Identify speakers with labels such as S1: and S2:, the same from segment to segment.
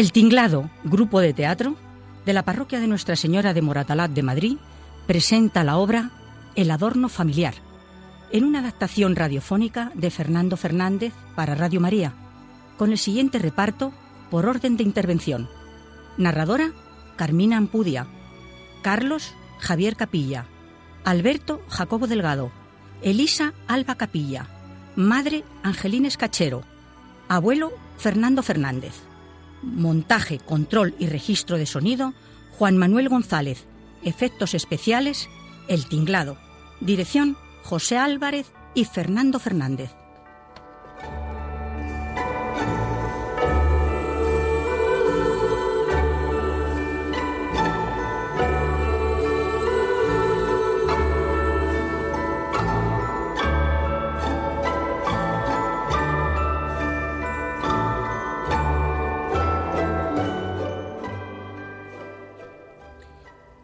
S1: El Tinglado, grupo de teatro de la parroquia de Nuestra Señora de Moratalat de Madrid, presenta la obra El adorno familiar, en una adaptación radiofónica de Fernando Fernández para Radio María, con el siguiente reparto por orden de intervención. Narradora, Carmina Ampudia. Carlos, Javier Capilla. Alberto, Jacobo Delgado. Elisa, Alba Capilla. Madre, Angelina Escachero. Abuelo, Fernando Fernández. Montaje, control y registro de sonido, Juan Manuel González. Efectos especiales, El Tinglado. Dirección, José Álvarez y Fernando Fernández.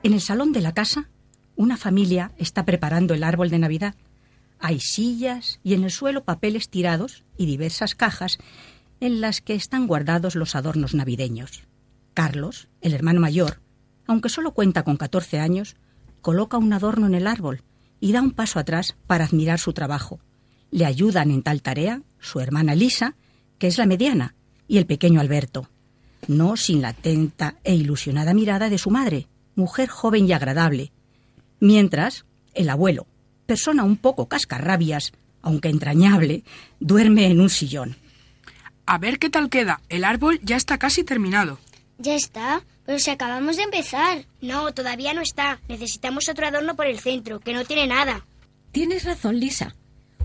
S1: En el salón de la casa, una familia está preparando el árbol de Navidad. Hay sillas y en el suelo papeles tirados y diversas cajas en las que están guardados los adornos navideños. Carlos, el hermano mayor, aunque solo cuenta con 14 años, coloca un adorno en el árbol y da un paso atrás para admirar su trabajo. Le ayudan en tal tarea su hermana Lisa, que es la mediana, y el pequeño Alberto, no sin la atenta e ilusionada mirada de su madre, mujer joven y agradable, mientras el abuelo, persona un poco cascarrabias, aunque entrañable, duerme en un sillón.
S2: A ver qué tal queda. El árbol ya está casi terminado.
S3: Ya está, pero si acabamos de empezar.
S4: No, todavía no está. Necesitamos otro adorno por el centro, que no tiene nada.
S5: Tienes razón, Lisa.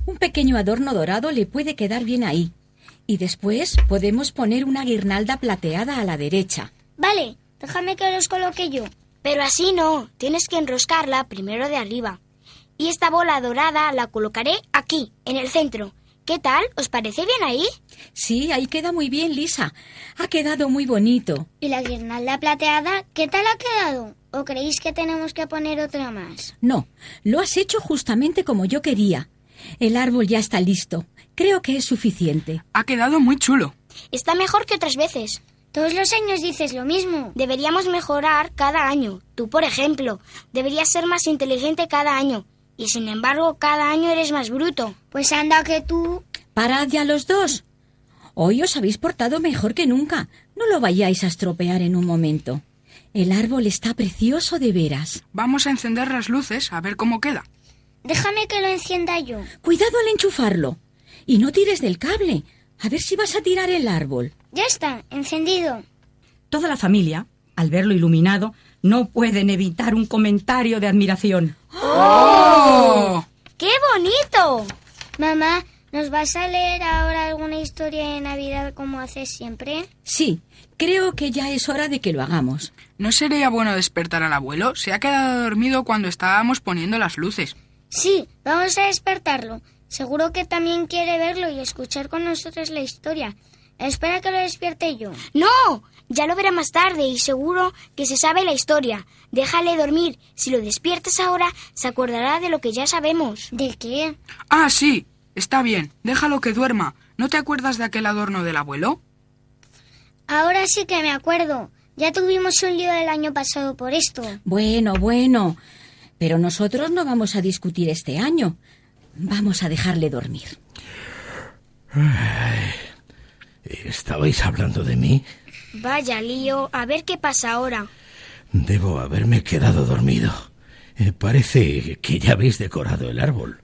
S5: Un pequeño adorno dorado le puede quedar bien ahí. Y después podemos poner una guirnalda plateada a la derecha.
S3: Vale, déjame que los coloque yo.
S4: Pero así no, tienes que enroscarla primero de arriba. Y esta bola dorada la colocaré aquí, en el centro. ¿Qué tal? ¿Os parece bien ahí?
S5: Sí, ahí queda muy bien, Lisa. Ha quedado muy bonito.
S3: ¿Y la guirnalda plateada qué tal ha quedado? ¿O creéis que tenemos que poner otra más?
S5: No, lo has hecho justamente como yo quería. El árbol ya está listo. Creo que es suficiente.
S2: Ha quedado muy chulo.
S4: Está mejor que otras veces.
S3: Todos los años dices lo mismo.
S4: Deberíamos mejorar cada año. Tú, por ejemplo, deberías ser más inteligente cada año. Y sin embargo, cada año eres más bruto.
S3: Pues anda que tú...
S5: Parad ya los dos. Hoy os habéis portado mejor que nunca. No lo vayáis a estropear en un momento. El árbol está precioso de veras.
S2: Vamos a encender las luces a ver cómo queda.
S3: Déjame que lo encienda yo.
S5: Cuidado al enchufarlo. Y no tires del cable. A ver si vas a tirar el árbol.
S3: Ya está, encendido.
S1: Toda la familia, al verlo iluminado, no pueden evitar un comentario de admiración.
S2: ¡Oh!
S4: ¡Qué bonito!
S3: Mamá, ¿nos vas a leer ahora alguna historia de Navidad como haces siempre?
S5: Sí, creo que ya es hora de que lo hagamos.
S2: ¿No sería bueno despertar al abuelo? Se ha quedado dormido cuando estábamos poniendo las luces.
S3: Sí, vamos a despertarlo. Seguro que también quiere verlo y escuchar con nosotros la historia. Espera que lo despierte yo.
S4: ¡No! Ya lo verá más tarde y seguro que se sabe la historia. Déjale dormir. Si lo despiertas ahora, se acordará de lo que ya sabemos.
S3: ¿De qué?
S2: Ah, sí. Está bien. Déjalo que duerma. ¿No te acuerdas de aquel adorno del abuelo?
S3: Ahora sí que me acuerdo. Ya tuvimos un lío el año pasado por esto.
S5: Bueno, bueno. Pero nosotros no vamos a discutir este año. Vamos a dejarle dormir.
S6: ¿Estabais hablando de mí?
S4: Vaya lío. A ver qué pasa ahora.
S6: Debo haberme quedado dormido. Eh, parece que ya habéis decorado el árbol.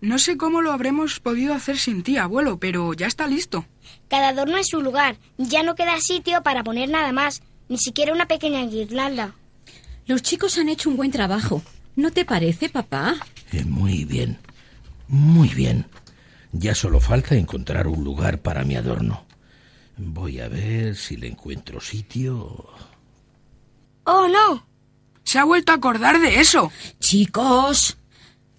S2: No sé cómo lo habremos podido hacer sin ti, abuelo, pero ya está listo.
S4: Cada adorno en su lugar. Ya no queda sitio para poner nada más. Ni siquiera una pequeña guirnalda.
S5: Los chicos han hecho un buen trabajo. ¿No te parece, papá?
S6: Eh, muy bien. Muy bien. Ya solo falta encontrar un lugar para mi adorno. Voy a ver si le encuentro sitio.
S4: ¡Oh, no!
S2: Se ha vuelto a acordar de eso.
S5: Chicos.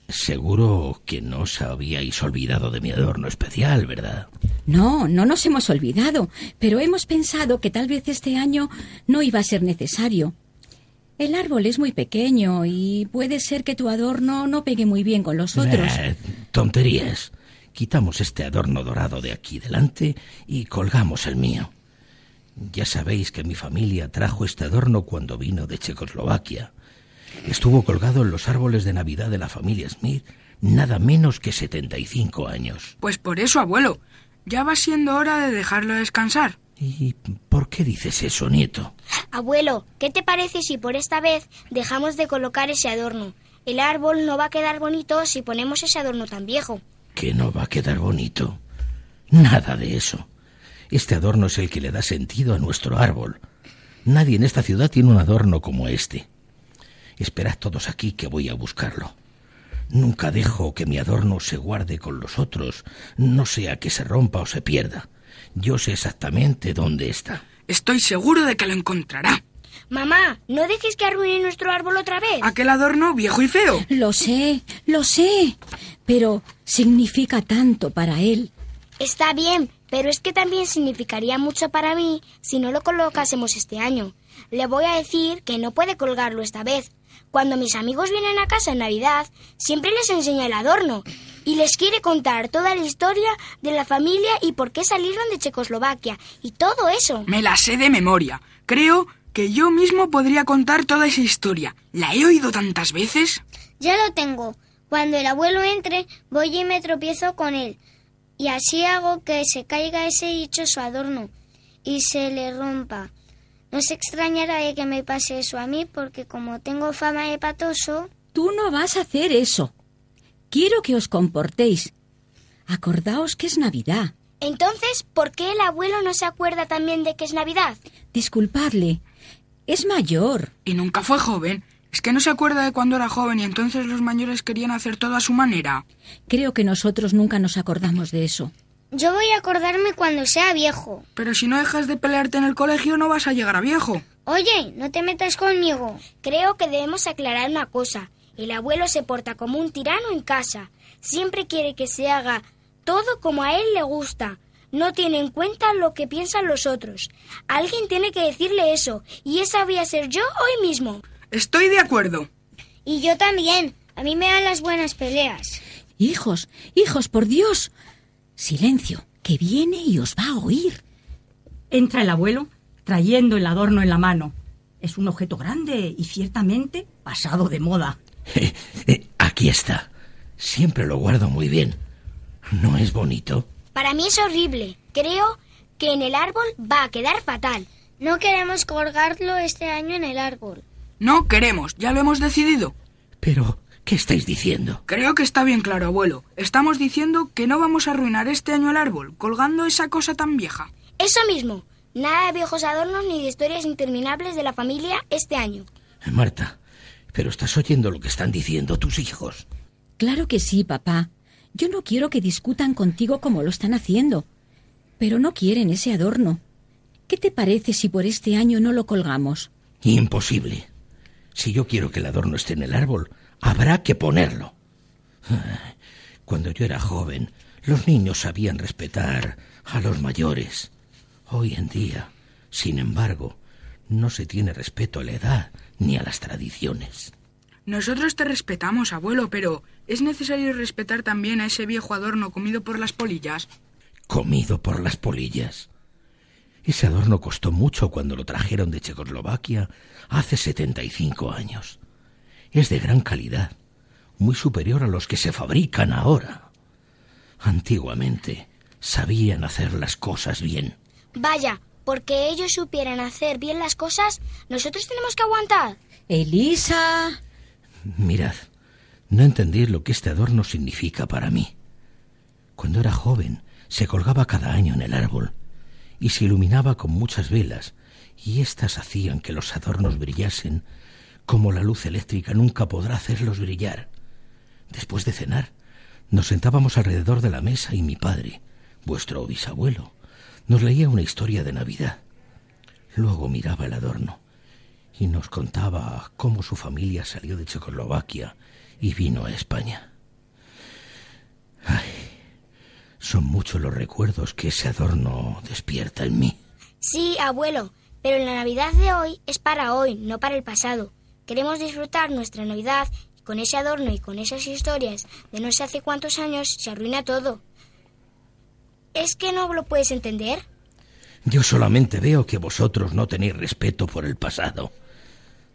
S6: Seguro que no os habíais olvidado de mi adorno especial, ¿verdad?
S5: No, no nos hemos olvidado, pero hemos pensado que tal vez este año no iba a ser necesario. El árbol es muy pequeño y puede ser que tu adorno no pegue muy bien con los otros.
S6: Eh, tonterías. Quitamos este adorno dorado de aquí delante y colgamos el mío. Ya sabéis que mi familia trajo este adorno cuando vino de Checoslovaquia. Estuvo colgado en los árboles de Navidad de la familia Smith nada menos que 75 años.
S2: Pues por eso, abuelo. Ya va siendo hora de dejarlo descansar.
S6: ¿Y por qué dices eso, nieto?
S4: Abuelo, ¿qué te parece si por esta vez dejamos de colocar ese adorno? El árbol no va a quedar bonito si ponemos ese adorno tan viejo.
S6: ¿Que no va a quedar bonito? Nada de eso. Este adorno es el que le da sentido a nuestro árbol. Nadie en esta ciudad tiene un adorno como este. Esperad todos aquí que voy a buscarlo. Nunca dejo que mi adorno se guarde con los otros, no sea que se rompa o se pierda. Yo sé exactamente dónde está.
S2: Estoy seguro de que lo encontrará.
S4: Mamá, no dejes que arruine nuestro árbol otra vez.
S2: Aquel adorno viejo y feo.
S5: Lo sé, lo sé, pero significa tanto para él.
S4: Está bien, pero es que también significaría mucho para mí si no lo colocásemos este año. Le voy a decir que no puede colgarlo esta vez. Cuando mis amigos vienen a casa en Navidad, siempre les enseña el adorno y les quiere contar toda la historia de la familia y por qué salieron de Checoslovaquia y todo eso.
S2: Me la sé de memoria. Creo que yo mismo podría contar toda esa historia. ¿La he oído tantas veces?
S3: Ya lo tengo. Cuando el abuelo entre, voy y me tropiezo con él. Y así hago que se caiga ese dichoso adorno y se le rompa. No se extrañará de que me pase eso a mí, porque como tengo fama de patoso...
S5: Tú no vas a hacer eso. Quiero que os comportéis. Acordaos que es Navidad.
S4: Entonces, ¿por qué el abuelo no se acuerda también de que es Navidad?
S5: Disculpadle. Es mayor.
S2: Y nunca fue joven. Es que no se acuerda de cuando era joven y entonces los mayores querían hacer todo a su manera.
S5: Creo que nosotros nunca nos acordamos de eso.
S3: Yo voy a acordarme cuando sea viejo.
S2: Pero si no dejas de pelearte en el colegio no vas a llegar a viejo.
S3: Oye, no te metas conmigo.
S4: Creo que debemos aclarar una cosa. El abuelo se porta como un tirano en casa. Siempre quiere que se haga todo como a él le gusta. No tiene en cuenta lo que piensan los otros. Alguien tiene que decirle eso, y esa voy a ser yo hoy mismo.
S2: Estoy de acuerdo.
S3: Y yo también. A mí me dan las buenas peleas.
S5: Hijos, hijos, por Dios. Silencio, que viene y os va a oír.
S1: Entra el abuelo trayendo el adorno en la mano. Es un objeto grande y ciertamente pasado de moda.
S6: Eh, eh, aquí está. Siempre lo guardo muy bien. ¿No es bonito?
S4: Para mí es horrible. Creo que en el árbol va a quedar fatal.
S3: No queremos colgarlo este año en el árbol.
S2: No queremos, ya lo hemos decidido.
S6: Pero, ¿qué estáis diciendo?
S2: Creo que está bien claro, abuelo. Estamos diciendo que no vamos a arruinar este año el árbol, colgando esa cosa tan vieja.
S4: Eso mismo. Nada de viejos adornos ni de historias interminables de la familia este año.
S6: Marta, ¿pero estás oyendo lo que están diciendo tus hijos?
S5: Claro que sí, papá. Yo no quiero que discutan contigo como lo están haciendo. Pero no quieren ese adorno. ¿Qué te parece si por este año no lo colgamos?
S6: Imposible. Si yo quiero que el adorno esté en el árbol, habrá que ponerlo. Cuando yo era joven, los niños sabían respetar a los mayores. Hoy en día, sin embargo, no se tiene respeto a la edad ni a las tradiciones.
S2: Nosotros te respetamos, abuelo, pero ¿es necesario respetar también a ese viejo adorno comido por las polillas?
S6: ¿Comido por las polillas? Ese adorno costó mucho cuando lo trajeron de Checoslovaquia hace 75 años. Es de gran calidad, muy superior a los que se fabrican ahora. Antiguamente sabían hacer las cosas bien.
S4: Vaya, porque ellos supieran hacer bien las cosas, nosotros tenemos que aguantar.
S5: Elisa.
S6: Mirad, no entendéis lo que este adorno significa para mí. Cuando era joven, se colgaba cada año en el árbol y se iluminaba con muchas velas, y éstas hacían que los adornos brillasen como la luz eléctrica nunca podrá hacerlos brillar. Después de cenar, nos sentábamos alrededor de la mesa y mi padre, vuestro bisabuelo, nos leía una historia de Navidad. Luego miraba el adorno y nos contaba cómo su familia salió de Checoslovaquia y vino a España. Ay, son muchos los recuerdos que ese adorno despierta en mí.
S4: Sí, abuelo, pero la Navidad de hoy es para hoy, no para el pasado. Queremos disfrutar nuestra Navidad y con ese adorno y con esas historias de no sé hace cuántos años se arruina todo. ¿Es que no lo puedes entender?
S6: Yo solamente veo que vosotros no tenéis respeto por el pasado.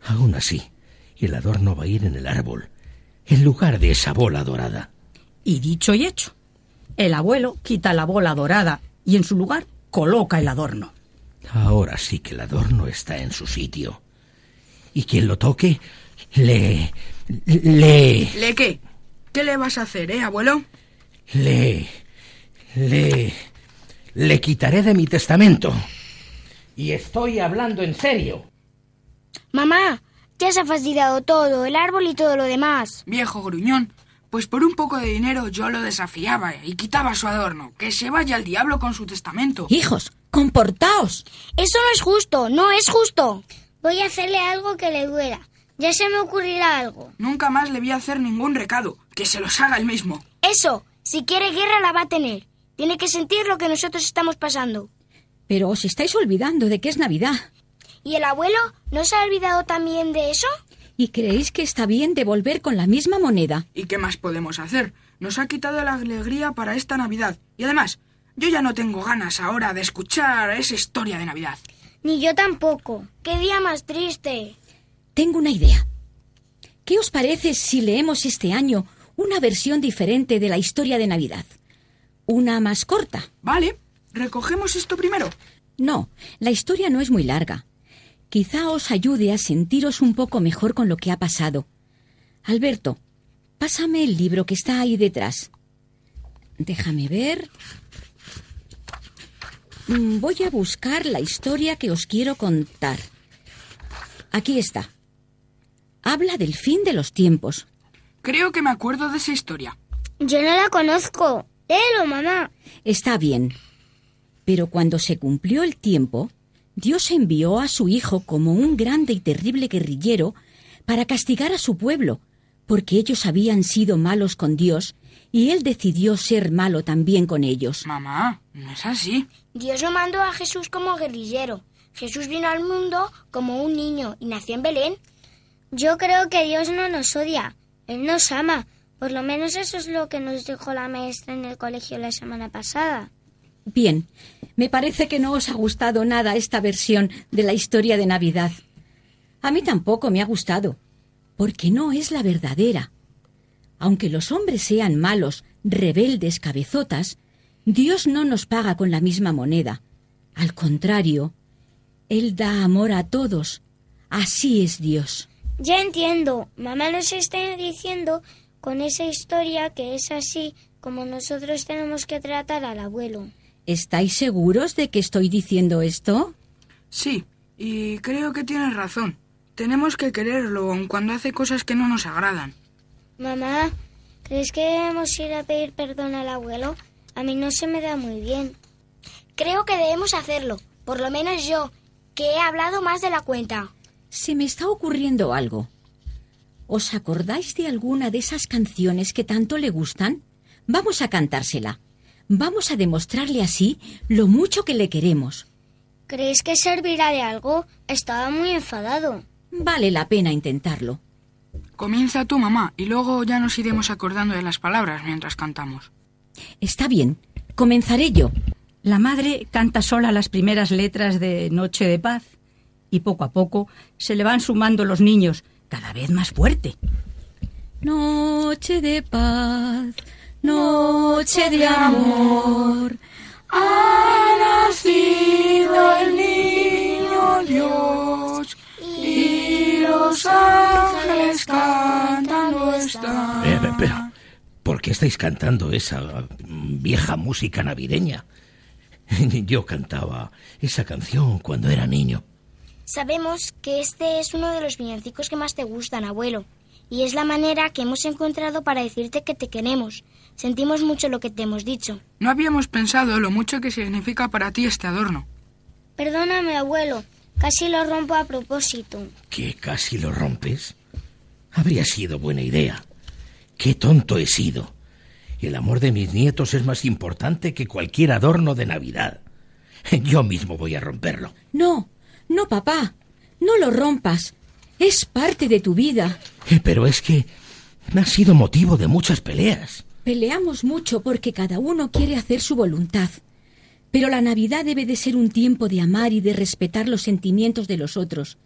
S6: Aún así, el adorno va a ir en el árbol, en lugar de esa bola dorada.
S1: Y dicho y hecho, el abuelo quita la bola dorada y en su lugar coloca el adorno.
S6: Ahora sí que el adorno está en su sitio. Y quien lo toque, le... le...
S2: ¿Le qué? ¿Qué le vas a hacer, eh, abuelo?
S6: le... le... le quitaré de mi testamento. Y estoy hablando en serio.
S4: Mamá, ya se ha fastidiado todo, el árbol y todo lo demás.
S2: Viejo gruñón. Pues por un poco de dinero yo lo desafiaba y quitaba su adorno. Que se vaya al diablo con su testamento.
S5: Hijos, comportaos.
S4: Eso no es justo, no es justo.
S3: Voy a hacerle algo que le duela. Ya se me ocurrirá algo.
S2: Nunca más le voy a hacer ningún recado. Que se los haga él mismo.
S4: Eso, si quiere guerra la va a tener. Tiene que sentir lo que nosotros estamos pasando.
S5: Pero os estáis olvidando de que es Navidad.
S4: ¿Y el abuelo no se ha olvidado también de eso?
S5: ¿Y creéis que está bien devolver con la misma moneda?
S2: ¿Y qué más podemos hacer? Nos ha quitado la alegría para esta Navidad. Y además, yo ya no tengo ganas ahora de escuchar esa historia de Navidad.
S3: Ni yo tampoco.
S4: ¡Qué día más triste!
S5: Tengo una idea. ¿Qué os parece si leemos este año una versión diferente de la historia de Navidad? Una más corta.
S2: Vale, recogemos esto primero.
S5: No, la historia no es muy larga. Quizá os ayude a sentiros un poco mejor con lo que ha pasado. Alberto, pásame el libro que está ahí detrás. Déjame ver. Mm, Voy a buscar la historia que os quiero contar. Aquí está. Habla del fin de los tiempos.
S2: Creo que me acuerdo de esa historia.
S3: Yo no la conozco. Léelo, mamá.
S5: Está bien. Pero cuando se cumplió el tiempo, Dios envió a su Hijo como un grande y terrible guerrillero para castigar a su pueblo, porque ellos habían sido malos con Dios y Él decidió ser malo también con ellos.
S2: Mamá, no es así.
S4: Dios no mandó a Jesús como guerrillero. Jesús vino al mundo como un niño y nació en Belén.
S3: Yo creo que Dios no nos odia. Él nos ama. Por lo menos eso es lo que nos dijo la maestra en el colegio la semana pasada.
S5: Bien, me parece que no os ha gustado nada esta versión de la historia de Navidad. A mí tampoco me ha gustado, porque no es la verdadera. Aunque los hombres sean malos, rebeldes, cabezotas, Dios no nos paga con la misma moneda. Al contrario, Él da amor a todos. Así es Dios.
S3: Ya entiendo. Mamá nos está diciendo con esa historia que es así como nosotros tenemos que tratar al abuelo.
S5: ¿Estáis seguros de que estoy diciendo esto?
S2: Sí, y creo que tienes razón. Tenemos que quererlo aun cuando hace cosas que no nos agradan.
S3: Mamá, ¿crees que debemos ir a pedir perdón al abuelo? A mí no se me da muy bien.
S4: Creo que debemos hacerlo, por lo menos yo, que he hablado más de la cuenta.
S5: Se me está ocurriendo algo. ¿Os acordáis de alguna de esas canciones que tanto le gustan? Vamos a cantársela. Vamos a demostrarle así lo mucho que le queremos.
S3: ¿Crees que servirá de algo? Estaba muy enfadado.
S5: Vale la pena intentarlo.
S2: Comienza tú, mamá, y luego ya nos iremos acordando de las palabras mientras cantamos.
S5: Está bien. Comenzaré yo.
S1: La madre canta sola las primeras letras de Noche de Paz y poco a poco se le van sumando los niños, cada vez más fuerte.
S5: Noche de paz, noche de amor.
S2: Ha nacido el niño Dios y los ángeles cantando están.
S6: Eh, ¿por qué estáis cantando esa mm, vieja música navideña? Yo cantaba esa canción cuando era niño.
S4: Sabemos que este es uno de los villancicos que más te gustan, abuelo. Y es la manera que hemos encontrado para decirte que te queremos. Sentimos mucho lo que te hemos dicho.
S2: No habíamos pensado lo mucho que significa para ti este adorno.
S3: Perdóname, abuelo. Casi lo rompo a propósito.
S6: ¿Que casi lo rompes? Habría sido buena idea. Qué tonto he sido. El amor de mis nietos es más importante que cualquier adorno de Navidad. Yo mismo voy a romperlo.
S5: No, no, papá. No lo rompas. Es parte de tu vida.
S6: Eh, Pero es que ha sido motivo de muchas peleas.
S5: Peleamos mucho porque cada uno quiere hacer su voluntad. Pero la Navidad debe de ser un tiempo de amar y de respetar los sentimientos de los otros.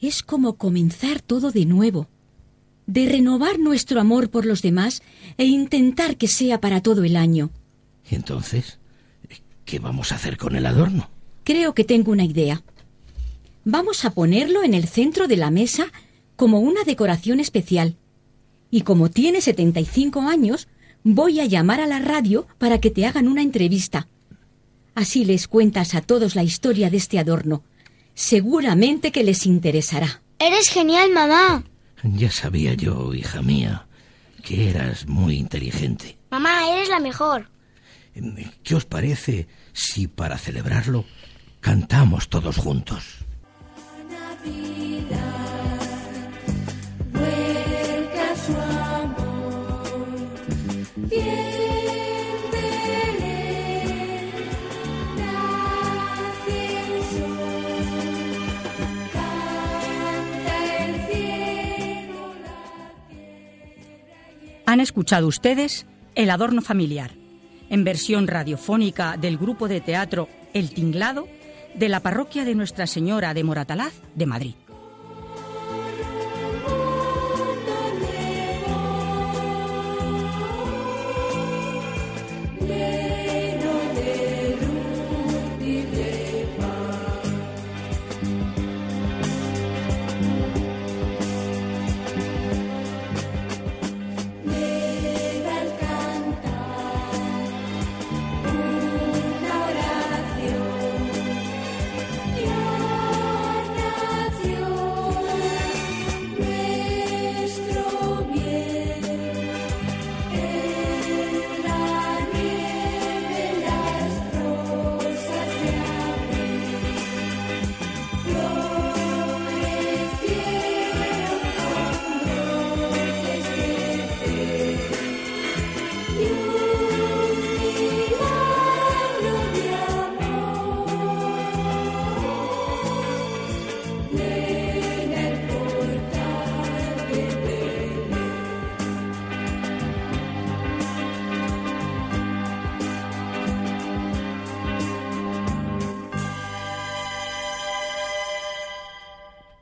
S5: Es como comenzar todo de nuevo, de renovar nuestro amor por los demás e intentar que sea para todo el año.
S6: ¿Y entonces? ¿Qué vamos a hacer con el adorno?
S5: Creo que tengo una idea. Vamos a ponerlo en el centro de la mesa como una decoración especial. Y como tiene 75 años, voy a llamar a la radio para que te hagan una entrevista. Así les cuentas a todos la historia de este adorno. Seguramente que les interesará.
S3: Eres genial, mamá.
S6: Ya sabía yo, hija mía, que eras muy inteligente.
S4: Mamá, eres la mejor.
S6: ¿Qué os parece si para celebrarlo cantamos todos juntos?
S1: Han escuchado ustedes El adorno familiar, en versión radiofónica del grupo de teatro El Tinglado de la parroquia de Nuestra Señora de Moratalaz de Madrid.